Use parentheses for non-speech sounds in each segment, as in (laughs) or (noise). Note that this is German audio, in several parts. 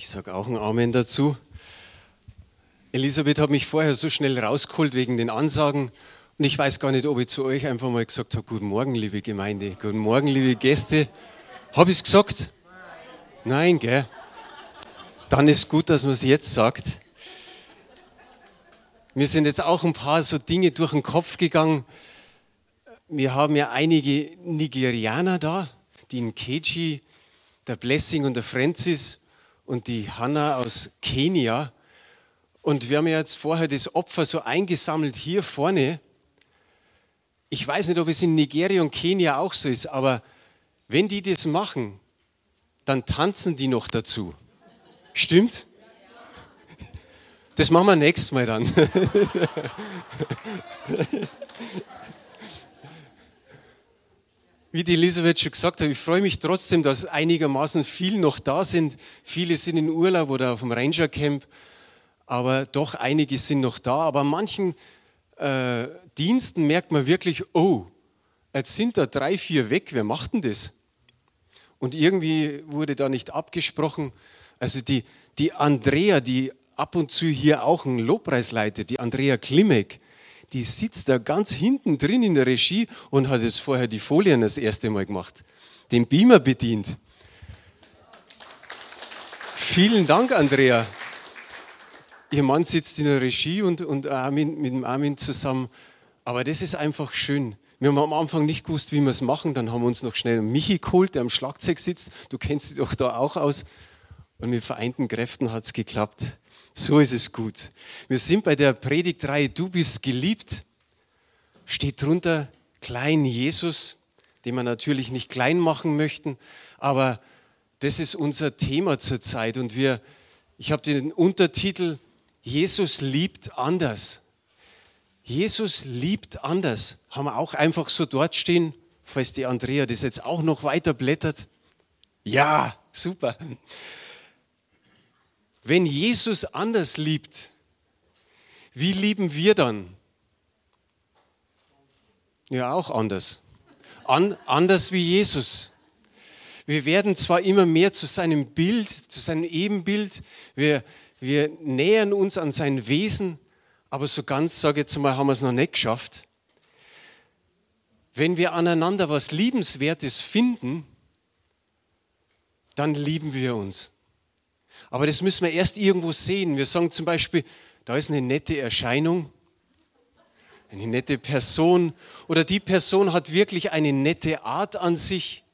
Ich sage auch ein Amen dazu. Elisabeth hat mich vorher so schnell rausgeholt wegen den Ansagen. Und ich weiß gar nicht, ob ich zu euch einfach mal gesagt habe, guten Morgen, liebe Gemeinde, guten Morgen, liebe Gäste. Habe ich es gesagt? Nein, gell? Dann ist gut, dass man es jetzt sagt. Mir sind jetzt auch ein paar so Dinge durch den Kopf gegangen. Wir haben ja einige Nigerianer da, die in Keji, der Blessing und der Francis und die Hanna aus Kenia. Und wir haben ja jetzt vorher das Opfer so eingesammelt hier vorne. Ich weiß nicht, ob es in Nigeria und Kenia auch so ist, aber wenn die das machen, dann tanzen die noch dazu. Stimmt? Das machen wir nächstes Mal dann. (laughs) Wie die Elisabeth schon gesagt hat, ich freue mich trotzdem, dass einigermaßen viele noch da sind. Viele sind in Urlaub oder auf dem Ranger Camp aber doch einige sind noch da. Aber an manchen äh, Diensten merkt man wirklich, oh, jetzt sind da drei, vier weg, wer macht denn das? Und irgendwie wurde da nicht abgesprochen. Also die, die Andrea, die ab und zu hier auch einen Lobpreis leitet, die Andrea Klimek, die sitzt da ganz hinten drin in der Regie und hat jetzt vorher die Folien das erste Mal gemacht, den Beamer bedient. Vielen Dank, Andrea ihr Mann sitzt in der Regie und, und Armin, mit dem Armin zusammen. Aber das ist einfach schön. Wir haben am Anfang nicht gewusst, wie wir es machen. Dann haben wir uns noch schnell Michi geholt, der am Schlagzeug sitzt. Du kennst dich doch da auch aus. Und mit vereinten Kräften hat es geklappt. So ist es gut. Wir sind bei der Predigtreihe Du bist geliebt. Steht drunter Klein Jesus, den wir natürlich nicht klein machen möchten. Aber das ist unser Thema zurzeit. Und wir, ich habe den Untertitel Jesus liebt anders. Jesus liebt anders. Haben wir auch einfach so dort stehen, falls die Andrea das jetzt auch noch weiter blättert. Ja, super. Wenn Jesus anders liebt, wie lieben wir dann? Ja, auch anders. An, anders wie Jesus. Wir werden zwar immer mehr zu seinem Bild, zu seinem Ebenbild, wir, wir nähern uns an sein Wesen, aber so ganz, sage ich jetzt mal, haben wir es noch nicht geschafft. Wenn wir aneinander was Liebenswertes finden, dann lieben wir uns. Aber das müssen wir erst irgendwo sehen. Wir sagen zum Beispiel, da ist eine nette Erscheinung, eine nette Person oder die Person hat wirklich eine nette Art an sich.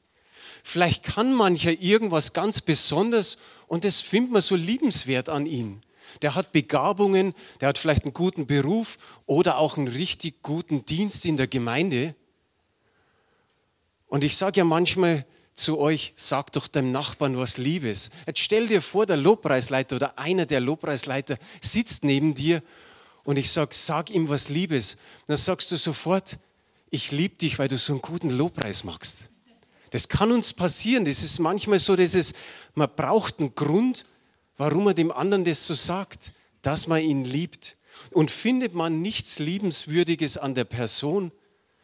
Vielleicht kann mancher irgendwas ganz Besonderes und das findet man so liebenswert an ihm. Der hat Begabungen, der hat vielleicht einen guten Beruf oder auch einen richtig guten Dienst in der Gemeinde. Und ich sage ja manchmal zu euch, sag doch deinem Nachbarn was Liebes. Jetzt stell dir vor, der Lobpreisleiter oder einer der Lobpreisleiter sitzt neben dir und ich sage, sag ihm was Liebes. Dann sagst du sofort, ich liebe dich, weil du so einen guten Lobpreis machst. Das kann uns passieren. Das ist manchmal so, dass es, man braucht einen Grund, warum man dem anderen das so sagt, dass man ihn liebt. Und findet man nichts Liebenswürdiges an der Person,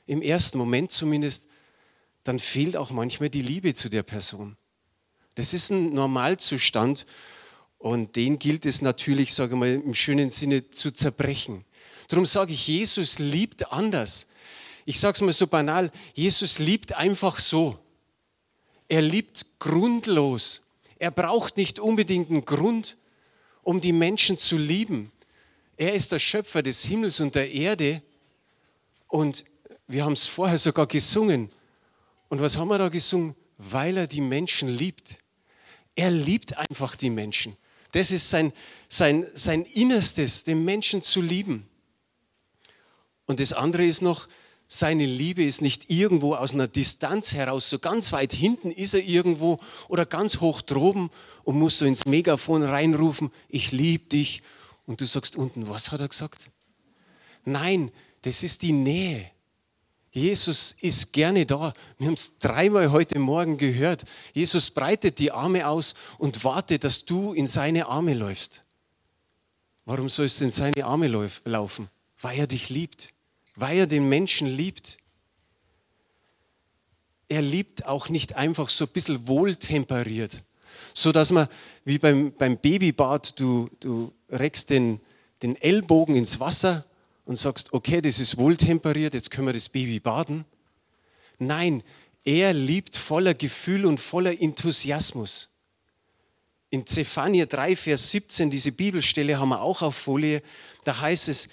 im ersten Moment zumindest, dann fehlt auch manchmal die Liebe zu der Person. Das ist ein Normalzustand und den gilt es natürlich, sage mal, im schönen Sinne zu zerbrechen. Darum sage ich, Jesus liebt anders. Ich sage es mal so banal, Jesus liebt einfach so. Er liebt grundlos. Er braucht nicht unbedingt einen Grund, um die Menschen zu lieben. Er ist der Schöpfer des Himmels und der Erde. Und wir haben es vorher sogar gesungen. Und was haben wir da gesungen? Weil er die Menschen liebt. Er liebt einfach die Menschen. Das ist sein, sein, sein Innerstes, den Menschen zu lieben. Und das andere ist noch, seine Liebe ist nicht irgendwo aus einer Distanz heraus, so ganz weit hinten ist er irgendwo oder ganz hoch droben und muss so ins Megafon reinrufen, ich liebe dich. Und du sagst unten, was hat er gesagt? Nein, das ist die Nähe. Jesus ist gerne da. Wir haben es dreimal heute Morgen gehört. Jesus breitet die Arme aus und wartet, dass du in seine Arme läufst. Warum sollst du in seine Arme laufen? Weil er dich liebt weil er den Menschen liebt. Er liebt auch nicht einfach so ein bisschen wohltemperiert, so dass man wie beim, beim Babybad, du, du reckst den, den Ellbogen ins Wasser und sagst, okay, das ist wohltemperiert, jetzt können wir das Baby baden. Nein, er liebt voller Gefühl und voller Enthusiasmus. In Zephania 3, Vers 17, diese Bibelstelle haben wir auch auf Folie, da heißt es,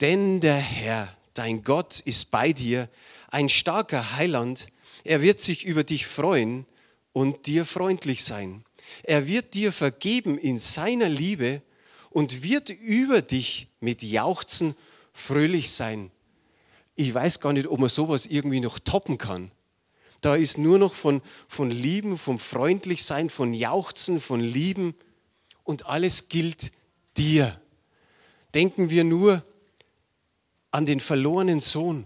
denn der Herr, dein Gott, ist bei dir, ein starker Heiland, er wird sich über dich freuen und dir freundlich sein. Er wird dir vergeben in seiner Liebe und wird über dich mit Jauchzen fröhlich sein. Ich weiß gar nicht, ob man sowas irgendwie noch toppen kann. Da ist nur noch von, von Lieben, vom Freundlichsein, von Jauchzen, von Lieben und alles gilt dir. Denken wir nur an den verlorenen Sohn.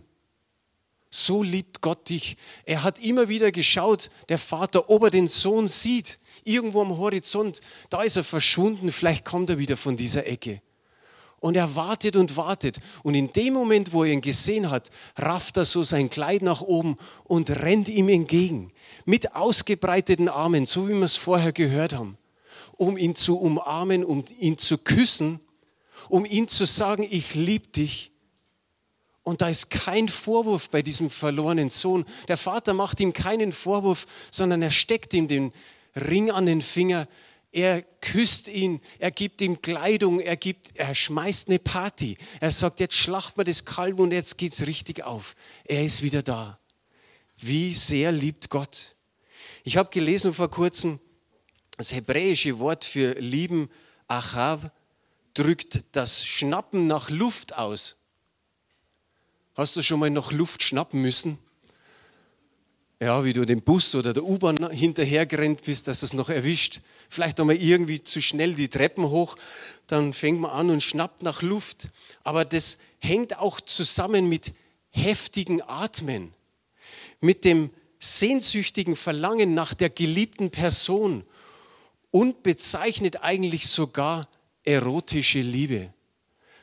So liebt Gott dich. Er hat immer wieder geschaut, der Vater, ob er den Sohn sieht. Irgendwo am Horizont, da ist er verschwunden, vielleicht kommt er wieder von dieser Ecke. Und er wartet und wartet. Und in dem Moment, wo er ihn gesehen hat, rafft er so sein Kleid nach oben und rennt ihm entgegen. Mit ausgebreiteten Armen, so wie wir es vorher gehört haben. Um ihn zu umarmen, um ihn zu küssen, um ihm zu sagen, ich liebe dich. Und da ist kein Vorwurf bei diesem verlorenen Sohn. Der Vater macht ihm keinen Vorwurf, sondern er steckt ihm den Ring an den Finger er küsst ihn, er gibt ihm Kleidung, er, gibt, er schmeißt eine Party. Er sagt, jetzt schlacht man das Kalb und jetzt geht es richtig auf. Er ist wieder da. Wie sehr liebt Gott. Ich habe gelesen vor kurzem, das hebräische Wort für lieben, Achav, drückt das Schnappen nach Luft aus. Hast du schon mal nach Luft schnappen müssen? Ja, wie du dem Bus oder der U-Bahn hinterhergerannt bist, dass es noch erwischt vielleicht einmal irgendwie zu schnell die Treppen hoch, dann fängt man an und schnappt nach Luft. Aber das hängt auch zusammen mit heftigen Atmen, mit dem sehnsüchtigen Verlangen nach der geliebten Person und bezeichnet eigentlich sogar erotische Liebe.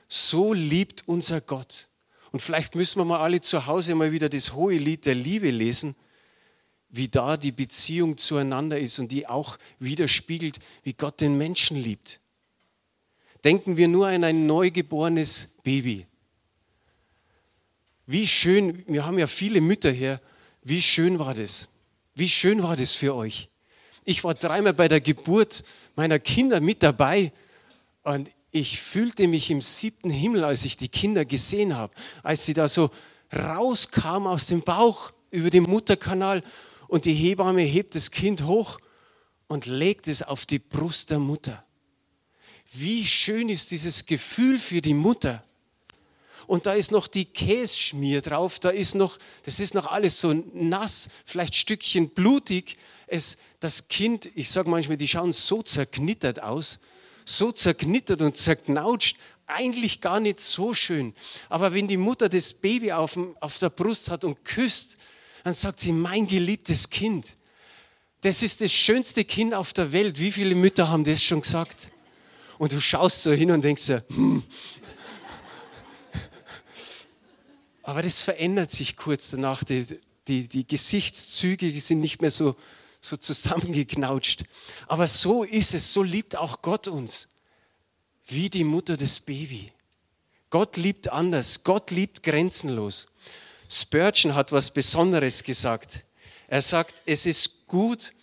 So liebt unser Gott. Und vielleicht müssen wir mal alle zu Hause mal wieder das hohe Lied der Liebe lesen wie da die Beziehung zueinander ist und die auch widerspiegelt, wie Gott den Menschen liebt. Denken wir nur an ein neugeborenes Baby. Wie schön, wir haben ja viele Mütter hier, wie schön war das? Wie schön war das für euch? Ich war dreimal bei der Geburt meiner Kinder mit dabei und ich fühlte mich im siebten Himmel, als ich die Kinder gesehen habe, als sie da so rauskamen aus dem Bauch über den Mutterkanal und die Hebamme hebt das Kind hoch und legt es auf die Brust der Mutter. Wie schön ist dieses Gefühl für die Mutter. Und da ist noch die Kässchmier drauf, da ist noch, das ist noch alles so nass, vielleicht Stückchen blutig. Es, das Kind, ich sage manchmal, die schauen so zerknittert aus, so zerknittert und zerknautscht, eigentlich gar nicht so schön. Aber wenn die Mutter das Baby auf, auf der Brust hat und küsst, dann sagt sie, mein geliebtes Kind. Das ist das schönste Kind auf der Welt. Wie viele Mütter haben das schon gesagt? Und du schaust so hin und denkst so, hm. Aber das verändert sich kurz danach. Die, die, die Gesichtszüge sind nicht mehr so, so zusammengeknautscht. Aber so ist es, so liebt auch Gott uns, wie die Mutter des Baby. Gott liebt anders, Gott liebt grenzenlos. Spurgeon hat was Besonderes gesagt. Er sagt, es ist gut,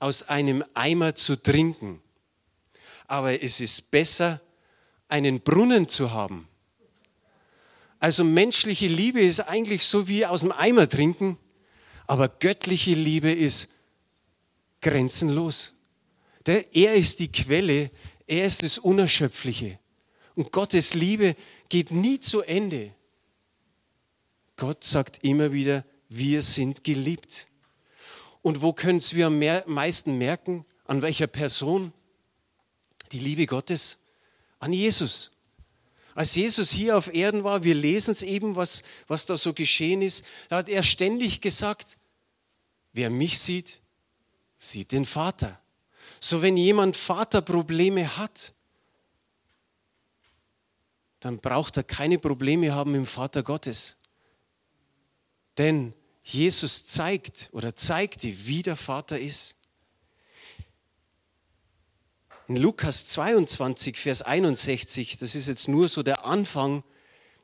aus einem Eimer zu trinken, aber es ist besser, einen Brunnen zu haben. Also menschliche Liebe ist eigentlich so wie aus dem Eimer trinken, aber göttliche Liebe ist grenzenlos. Er ist die Quelle, er ist das Unerschöpfliche. Und Gottes Liebe geht nie zu Ende. Gott sagt immer wieder, wir sind geliebt. Und wo können wir am meisten merken? An welcher Person? Die Liebe Gottes? An Jesus. Als Jesus hier auf Erden war, wir lesen es eben, was, was da so geschehen ist, da hat er ständig gesagt, wer mich sieht, sieht den Vater. So wenn jemand Vaterprobleme hat, dann braucht er keine Probleme haben im Vater Gottes. Denn Jesus zeigt oder zeigte, wie der Vater ist. In Lukas 22, Vers 61, das ist jetzt nur so der Anfang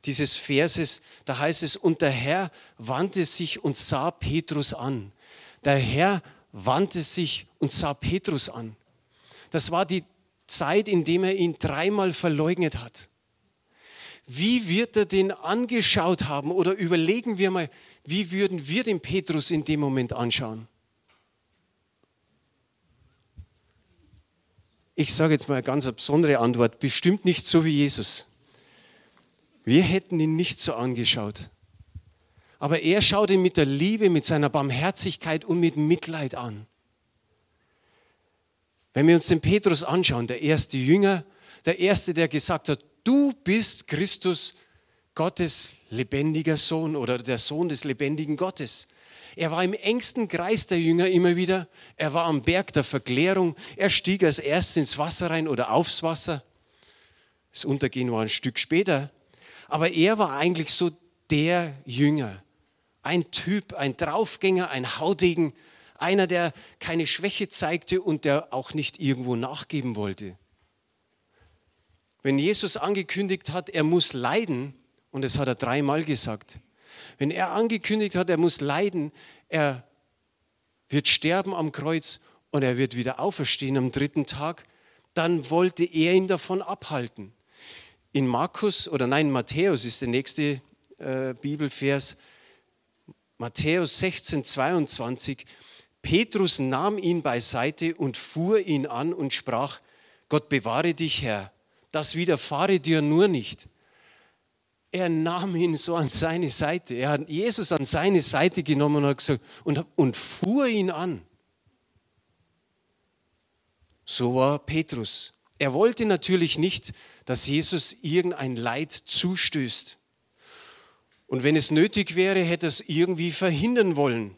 dieses Verses, da heißt es, und der Herr wandte sich und sah Petrus an. Der Herr wandte sich und sah Petrus an. Das war die Zeit, in der er ihn dreimal verleugnet hat. Wie wird er den angeschaut haben? Oder überlegen wir mal, wie würden wir den Petrus in dem Moment anschauen? Ich sage jetzt mal eine ganz besondere Antwort, bestimmt nicht so wie Jesus. Wir hätten ihn nicht so angeschaut. Aber er schaut ihn mit der Liebe, mit seiner Barmherzigkeit und mit Mitleid an. Wenn wir uns den Petrus anschauen, der erste Jünger, der erste, der gesagt hat, du bist Christus, Gottes lebendiger Sohn oder der Sohn des lebendigen Gottes. Er war im engsten Kreis der Jünger immer wieder. Er war am Berg der Verklärung. Er stieg als erstes ins Wasser rein oder aufs Wasser. Das Untergehen war ein Stück später. Aber er war eigentlich so der Jünger. Ein Typ, ein Draufgänger, ein Haudegen. Einer, der keine Schwäche zeigte und der auch nicht irgendwo nachgeben wollte. Wenn Jesus angekündigt hat, er muss leiden, und das hat er dreimal gesagt, wenn er angekündigt hat, er muss leiden, er wird sterben am Kreuz und er wird wieder auferstehen am dritten Tag, dann wollte er ihn davon abhalten. In Markus oder nein, Matthäus ist der nächste äh, Bibelvers, Matthäus 16, 22. Petrus nahm ihn beiseite und fuhr ihn an und sprach, Gott bewahre dich, Herr, das widerfahre dir nur nicht er nahm ihn so an seine Seite. Er hat Jesus an seine Seite genommen und, hat gesagt, und, und fuhr ihn an. So war Petrus. Er wollte natürlich nicht, dass Jesus irgendein Leid zustößt. Und wenn es nötig wäre, hätte er es irgendwie verhindern wollen.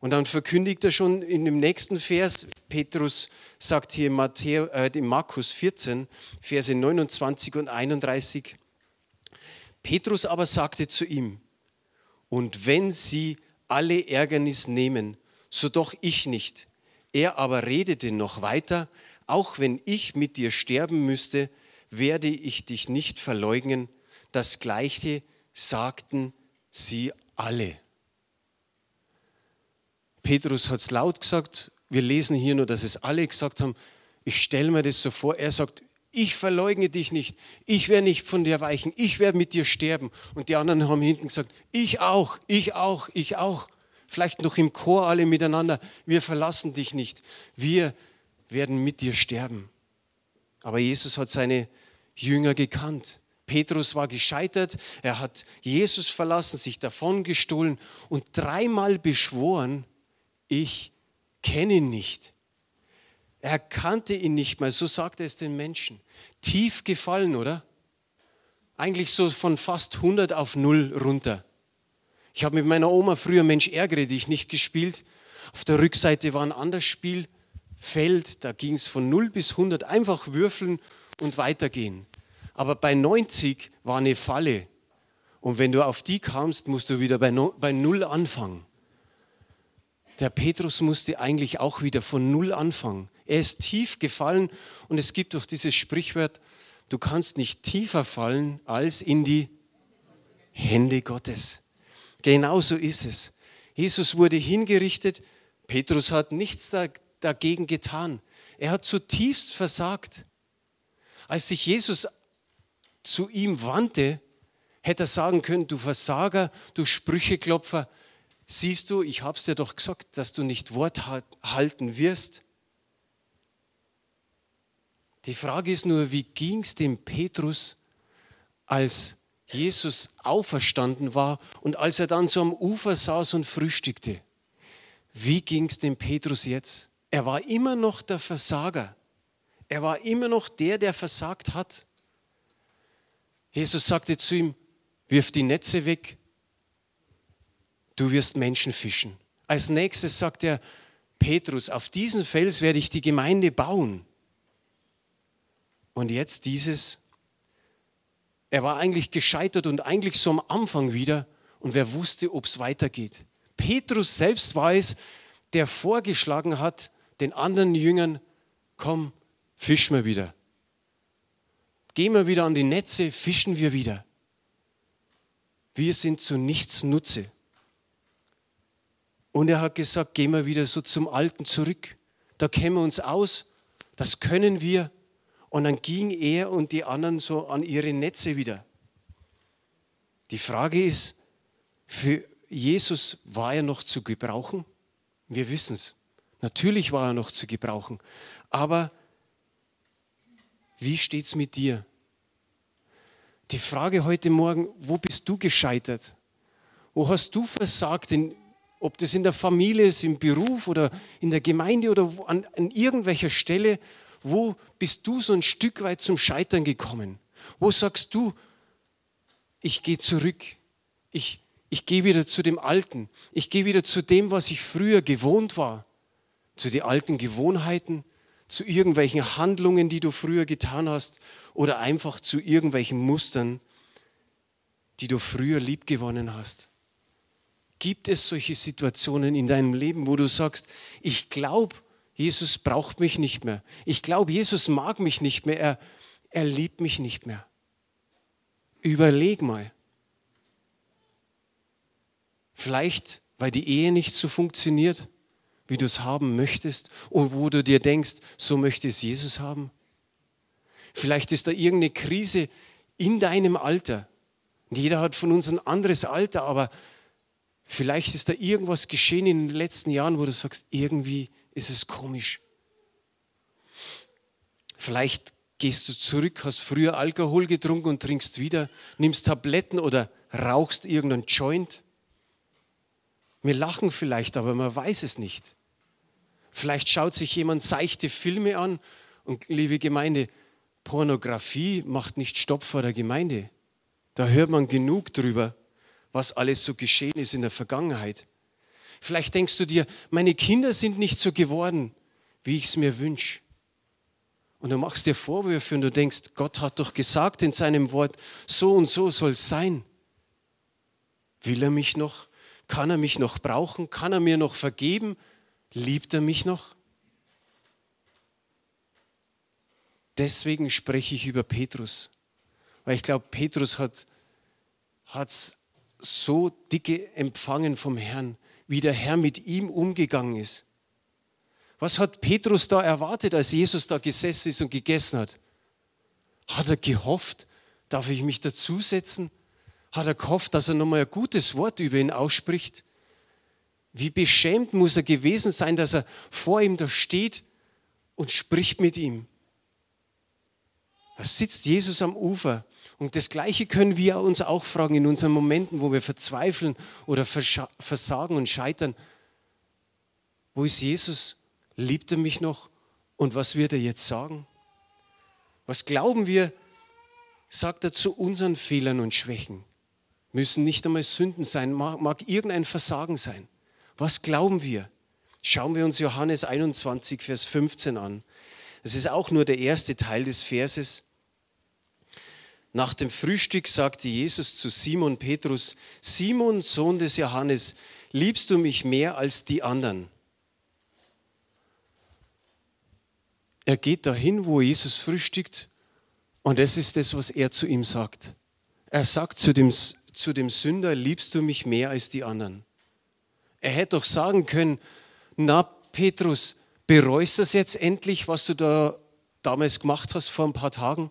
Und dann verkündigt er schon in dem nächsten Vers, Petrus sagt hier in, Matthäus, äh, in Markus 14, Verse 29 und 31, Petrus aber sagte zu ihm, und wenn sie alle Ärgernis nehmen, so doch ich nicht. Er aber redete noch weiter, auch wenn ich mit dir sterben müsste, werde ich dich nicht verleugnen. Das gleiche sagten sie alle. Petrus hat es laut gesagt, wir lesen hier nur, dass es alle gesagt haben. Ich stelle mir das so vor, er sagt, ich verleugne dich nicht, ich werde nicht von dir weichen, ich werde mit dir sterben. Und die anderen haben hinten gesagt, ich auch, ich auch, ich auch. Vielleicht noch im Chor alle miteinander, wir verlassen dich nicht, wir werden mit dir sterben. Aber Jesus hat seine Jünger gekannt. Petrus war gescheitert, er hat Jesus verlassen, sich davon gestohlen und dreimal beschworen, ich kenne ihn nicht. Er kannte ihn nicht mehr, so sagt er es den Menschen tief gefallen, oder? Eigentlich so von fast 100 auf 0 runter. Ich habe mit meiner Oma früher Mensch ärgere dich nicht gespielt. Auf der Rückseite war ein anderes Spielfeld, da ging es von 0 bis 100, einfach würfeln und weitergehen. Aber bei 90 war eine Falle. Und wenn du auf die kamst, musst du wieder bei, no, bei Null anfangen. Der Petrus musste eigentlich auch wieder von Null anfangen. Er ist tief gefallen und es gibt doch dieses Sprichwort, du kannst nicht tiefer fallen als in die Hände Gottes. Genauso ist es. Jesus wurde hingerichtet, Petrus hat nichts dagegen getan. Er hat zutiefst versagt. Als sich Jesus zu ihm wandte, hätte er sagen können, du Versager, du Sprücheklopfer, siehst du, ich habe es dir doch gesagt, dass du nicht Wort halten wirst. Die Frage ist nur, wie ging es dem Petrus, als Jesus auferstanden war und als er dann so am Ufer saß und frühstückte? Wie ging es dem Petrus jetzt? Er war immer noch der Versager. Er war immer noch der, der versagt hat. Jesus sagte zu ihm, wirf die Netze weg, du wirst Menschen fischen. Als nächstes sagt er, Petrus, auf diesen Fels werde ich die Gemeinde bauen. Und jetzt dieses, er war eigentlich gescheitert und eigentlich so am Anfang wieder und wer wusste, ob es weitergeht. Petrus selbst war es, der vorgeschlagen hat, den anderen Jüngern, komm, fischen wir wieder. Gehen wir wieder an die Netze, fischen wir wieder. Wir sind zu nichts Nutze. Und er hat gesagt, gehen wir wieder so zum Alten zurück. Da kennen wir uns aus, das können wir. Und dann ging er und die anderen so an ihre Netze wieder. Die Frage ist, für Jesus war er noch zu gebrauchen? Wir wissen es. Natürlich war er noch zu gebrauchen. Aber wie steht es mit dir? Die Frage heute Morgen, wo bist du gescheitert? Wo hast du versagt, in, ob das in der Familie ist, im Beruf oder in der Gemeinde oder an, an irgendwelcher Stelle, wo bist du so ein Stück weit zum Scheitern gekommen? Wo sagst du, ich gehe zurück, ich, ich gehe wieder zu dem Alten, ich gehe wieder zu dem, was ich früher gewohnt war, zu den alten Gewohnheiten, zu irgendwelchen Handlungen, die du früher getan hast oder einfach zu irgendwelchen Mustern, die du früher liebgewonnen hast. Gibt es solche Situationen in deinem Leben, wo du sagst, ich glaube, Jesus braucht mich nicht mehr. Ich glaube, Jesus mag mich nicht mehr. Er, er liebt mich nicht mehr. Überleg mal. Vielleicht, weil die Ehe nicht so funktioniert, wie du es haben möchtest und wo du dir denkst, so möchte es Jesus haben. Vielleicht ist da irgendeine Krise in deinem Alter. jeder hat von uns ein anderes Alter, aber vielleicht ist da irgendwas geschehen in den letzten Jahren, wo du sagst, irgendwie ist es komisch. Vielleicht gehst du zurück, hast früher Alkohol getrunken und trinkst wieder, nimmst Tabletten oder rauchst irgendeinen Joint. Wir lachen vielleicht, aber man weiß es nicht. Vielleicht schaut sich jemand seichte Filme an und liebe Gemeinde, Pornografie macht nicht Stopp vor der Gemeinde. Da hört man genug drüber, was alles so geschehen ist in der Vergangenheit. Vielleicht denkst du dir, meine Kinder sind nicht so geworden, wie ich es mir wünsche. Und du machst dir Vorwürfe und du denkst, Gott hat doch gesagt in seinem Wort, so und so soll es sein. Will er mich noch? Kann er mich noch brauchen? Kann er mir noch vergeben? Liebt er mich noch? Deswegen spreche ich über Petrus, weil ich glaube, Petrus hat es so dicke empfangen vom Herrn, wie der Herr mit ihm umgegangen ist. Was hat Petrus da erwartet, als Jesus da gesessen ist und gegessen hat? Hat er gehofft, darf ich mich dazusetzen? Hat er gehofft, dass er nochmal ein gutes Wort über ihn ausspricht? Wie beschämt muss er gewesen sein, dass er vor ihm da steht und spricht mit ihm? Da sitzt Jesus am Ufer. Und das Gleiche können wir uns auch fragen in unseren Momenten, wo wir verzweifeln oder versagen und scheitern. Wo ist Jesus? Liebt er mich noch? Und was wird er jetzt sagen? Was glauben wir, sagt er zu unseren Fehlern und Schwächen? Müssen nicht einmal Sünden sein, mag, mag irgendein Versagen sein. Was glauben wir? Schauen wir uns Johannes 21, Vers 15 an. Es ist auch nur der erste Teil des Verses. Nach dem Frühstück sagte Jesus zu Simon Petrus, Simon, Sohn des Johannes, liebst du mich mehr als die anderen? Er geht dahin, wo Jesus frühstückt und das ist das, was er zu ihm sagt. Er sagt zu dem, zu dem Sünder, liebst du mich mehr als die anderen? Er hätte doch sagen können, na Petrus, bereust du das jetzt endlich, was du da damals gemacht hast vor ein paar Tagen?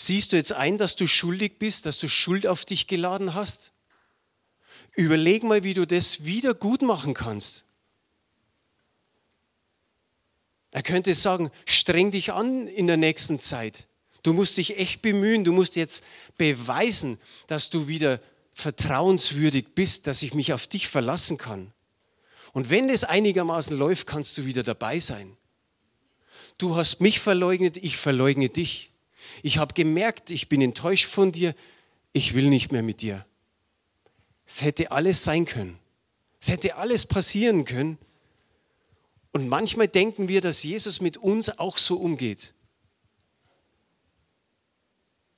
Siehst du jetzt ein, dass du schuldig bist, dass du Schuld auf dich geladen hast? Überleg mal, wie du das wieder gut machen kannst. Er könnte sagen, streng dich an in der nächsten Zeit. Du musst dich echt bemühen, du musst jetzt beweisen, dass du wieder vertrauenswürdig bist, dass ich mich auf dich verlassen kann. Und wenn das einigermaßen läuft, kannst du wieder dabei sein. Du hast mich verleugnet, ich verleugne dich. Ich habe gemerkt, ich bin enttäuscht von dir, ich will nicht mehr mit dir. Es hätte alles sein können. Es hätte alles passieren können. Und manchmal denken wir, dass Jesus mit uns auch so umgeht.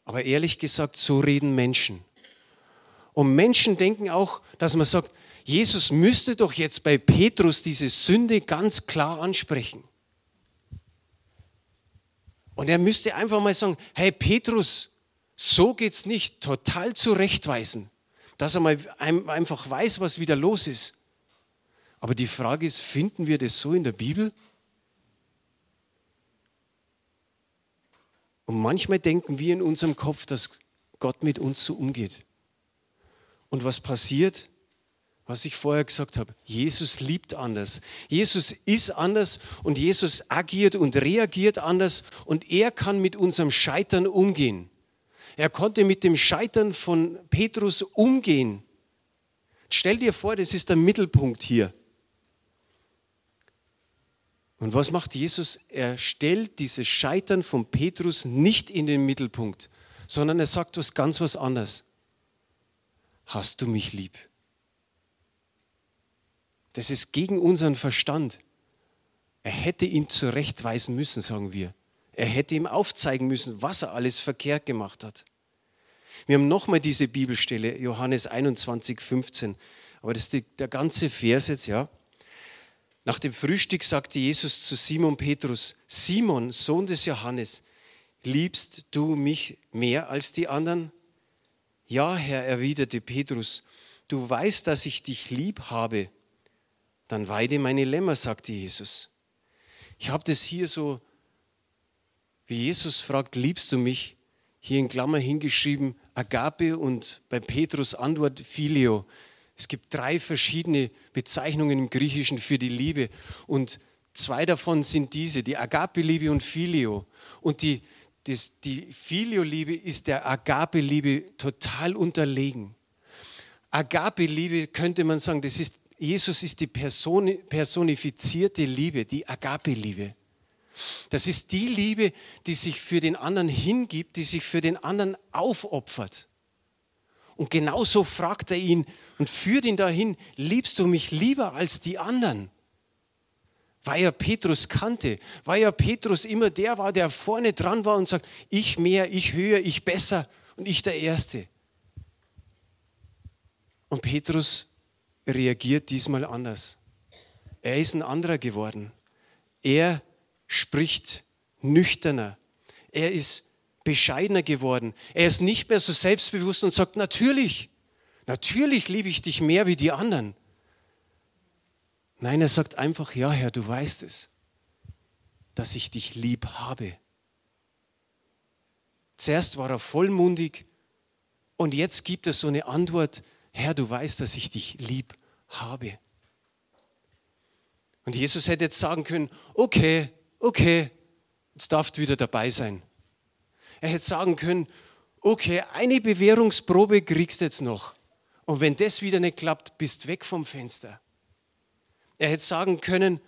Aber ehrlich gesagt, so reden Menschen. Und Menschen denken auch, dass man sagt, Jesus müsste doch jetzt bei Petrus diese Sünde ganz klar ansprechen. Und er müsste einfach mal sagen, hey Petrus, so geht's nicht, total zurechtweisen, dass er mal einfach weiß, was wieder los ist. Aber die Frage ist, finden wir das so in der Bibel? Und manchmal denken wir in unserem Kopf, dass Gott mit uns so umgeht. Und was passiert? Was ich vorher gesagt habe, Jesus liebt anders. Jesus ist anders und Jesus agiert und reagiert anders und er kann mit unserem Scheitern umgehen. Er konnte mit dem Scheitern von Petrus umgehen. Stell dir vor, das ist der Mittelpunkt hier. Und was macht Jesus? Er stellt dieses Scheitern von Petrus nicht in den Mittelpunkt, sondern er sagt was ganz was anderes. Hast du mich lieb? Das ist gegen unseren Verstand. Er hätte ihn zurechtweisen müssen, sagen wir. Er hätte ihm aufzeigen müssen, was er alles verkehrt gemacht hat. Wir haben nochmal diese Bibelstelle, Johannes 21, 15. Aber das ist die, der ganze Vers jetzt, ja. Nach dem Frühstück sagte Jesus zu Simon Petrus, Simon, Sohn des Johannes, liebst du mich mehr als die anderen? Ja, Herr, erwiderte Petrus, du weißt, dass ich dich lieb habe. Dann weide meine Lämmer, sagte Jesus. Ich habe das hier so, wie Jesus fragt, liebst du mich? Hier in Klammer hingeschrieben, Agape und bei Petrus Antwort Phileo. Es gibt drei verschiedene Bezeichnungen im Griechischen für die Liebe und zwei davon sind diese, die Agape-Liebe und Filio. Und die, die Filio-Liebe ist der Agape-Liebe total unterlegen. Agape-Liebe könnte man sagen, das ist, Jesus ist die Person, personifizierte Liebe, die Agape-Liebe. Das ist die Liebe, die sich für den anderen hingibt, die sich für den anderen aufopfert. Und genauso fragt er ihn und führt ihn dahin, liebst du mich lieber als die anderen? Weil er Petrus kannte, weil er Petrus immer der war, der vorne dran war und sagt, ich mehr, ich höher, ich besser und ich der Erste. Und Petrus reagiert diesmal anders. Er ist ein anderer geworden. Er spricht nüchterner. Er ist bescheidener geworden. Er ist nicht mehr so selbstbewusst und sagt, natürlich, natürlich liebe ich dich mehr wie die anderen. Nein, er sagt einfach, ja Herr, du weißt es, dass ich dich lieb habe. Zuerst war er vollmundig und jetzt gibt er so eine Antwort, Herr, du weißt, dass ich dich lieb habe. Und Jesus hätte jetzt sagen können, okay, okay, jetzt darfst du wieder dabei sein. Er hätte sagen können, okay, eine Bewährungsprobe kriegst du jetzt noch. Und wenn das wieder nicht klappt, bist weg vom Fenster. Er hätte sagen können,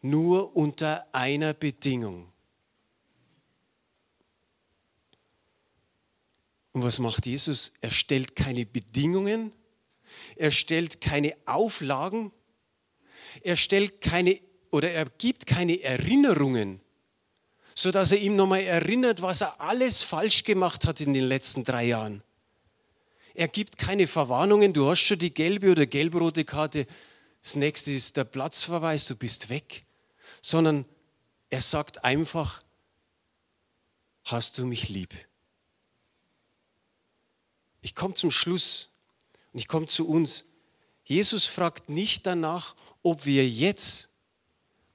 nur unter einer Bedingung. Und was macht Jesus? Er stellt keine Bedingungen, er stellt keine Auflagen, er stellt keine oder er gibt keine Erinnerungen sodass er ihm nochmal erinnert, was er alles falsch gemacht hat in den letzten drei Jahren. Er gibt keine Verwarnungen, du hast schon die gelbe oder gelb-rote Karte, das nächste ist der Platzverweis, du bist weg, sondern er sagt einfach, hast du mich lieb? Ich komme zum Schluss und ich komme zu uns. Jesus fragt nicht danach, ob wir jetzt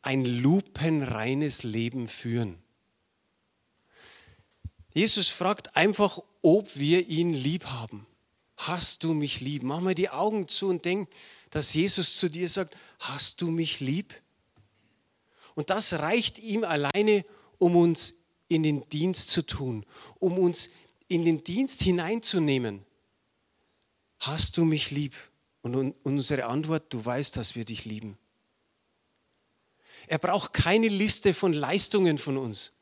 ein lupenreines Leben führen. Jesus fragt einfach, ob wir ihn lieb haben. Hast du mich lieb? Mach mal die Augen zu und denk, dass Jesus zu dir sagt, hast du mich lieb? Und das reicht ihm alleine, um uns in den Dienst zu tun, um uns in den Dienst hineinzunehmen. Hast du mich lieb? Und unsere Antwort, du weißt, dass wir dich lieben. Er braucht keine Liste von Leistungen von uns,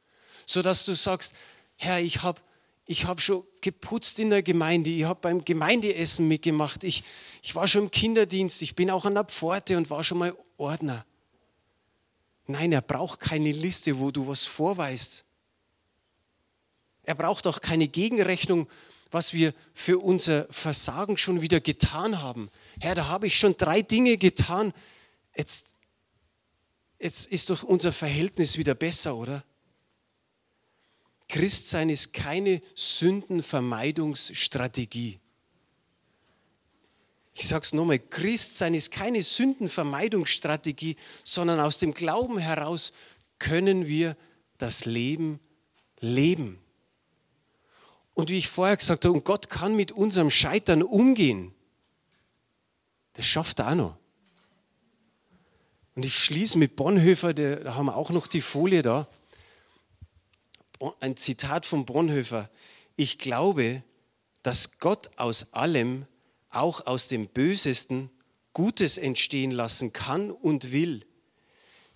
sodass du sagst, Herr, ich habe ich hab schon geputzt in der Gemeinde, ich habe beim Gemeindeessen mitgemacht, ich, ich war schon im Kinderdienst, ich bin auch an der Pforte und war schon mal Ordner. Nein, er braucht keine Liste, wo du was vorweist. Er braucht auch keine Gegenrechnung, was wir für unser Versagen schon wieder getan haben. Herr, da habe ich schon drei Dinge getan. Jetzt, jetzt ist doch unser Verhältnis wieder besser, oder? Christsein ist keine Sündenvermeidungsstrategie. Ich sage es nochmal, Christsein ist keine Sündenvermeidungsstrategie, sondern aus dem Glauben heraus können wir das Leben leben. Und wie ich vorher gesagt habe, und Gott kann mit unserem Scheitern umgehen. Das schafft er auch noch. Und ich schließe mit Bonhoeffer, da haben wir auch noch die Folie da. Ein Zitat von Bonhoeffer. Ich glaube, dass Gott aus allem auch aus dem Bösesten Gutes entstehen lassen kann und will.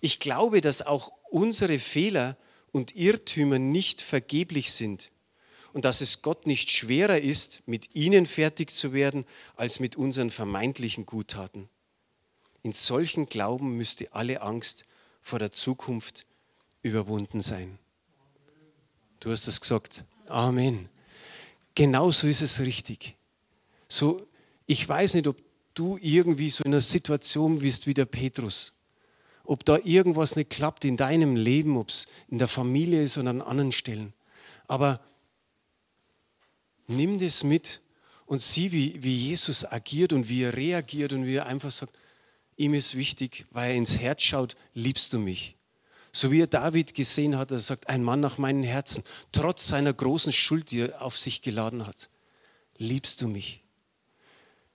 Ich glaube, dass auch unsere Fehler und Irrtümer nicht vergeblich sind und dass es Gott nicht schwerer ist, mit ihnen fertig zu werden, als mit unseren vermeintlichen Guttaten. In solchen Glauben müsste alle Angst vor der Zukunft überwunden sein. Du hast es gesagt. Amen. Genauso ist es richtig. So ich weiß nicht, ob du irgendwie so in einer Situation bist wie der Petrus. Ob da irgendwas nicht klappt in deinem Leben, ob es in der Familie ist oder an anderen Stellen. Aber nimm das mit und sieh, wie, wie Jesus agiert und wie er reagiert und wie er einfach sagt, ihm ist wichtig, weil er ins Herz schaut, liebst du mich. So wie er David gesehen hat, er sagt, ein Mann nach meinem Herzen, trotz seiner großen Schuld, die er auf sich geladen hat, liebst du mich.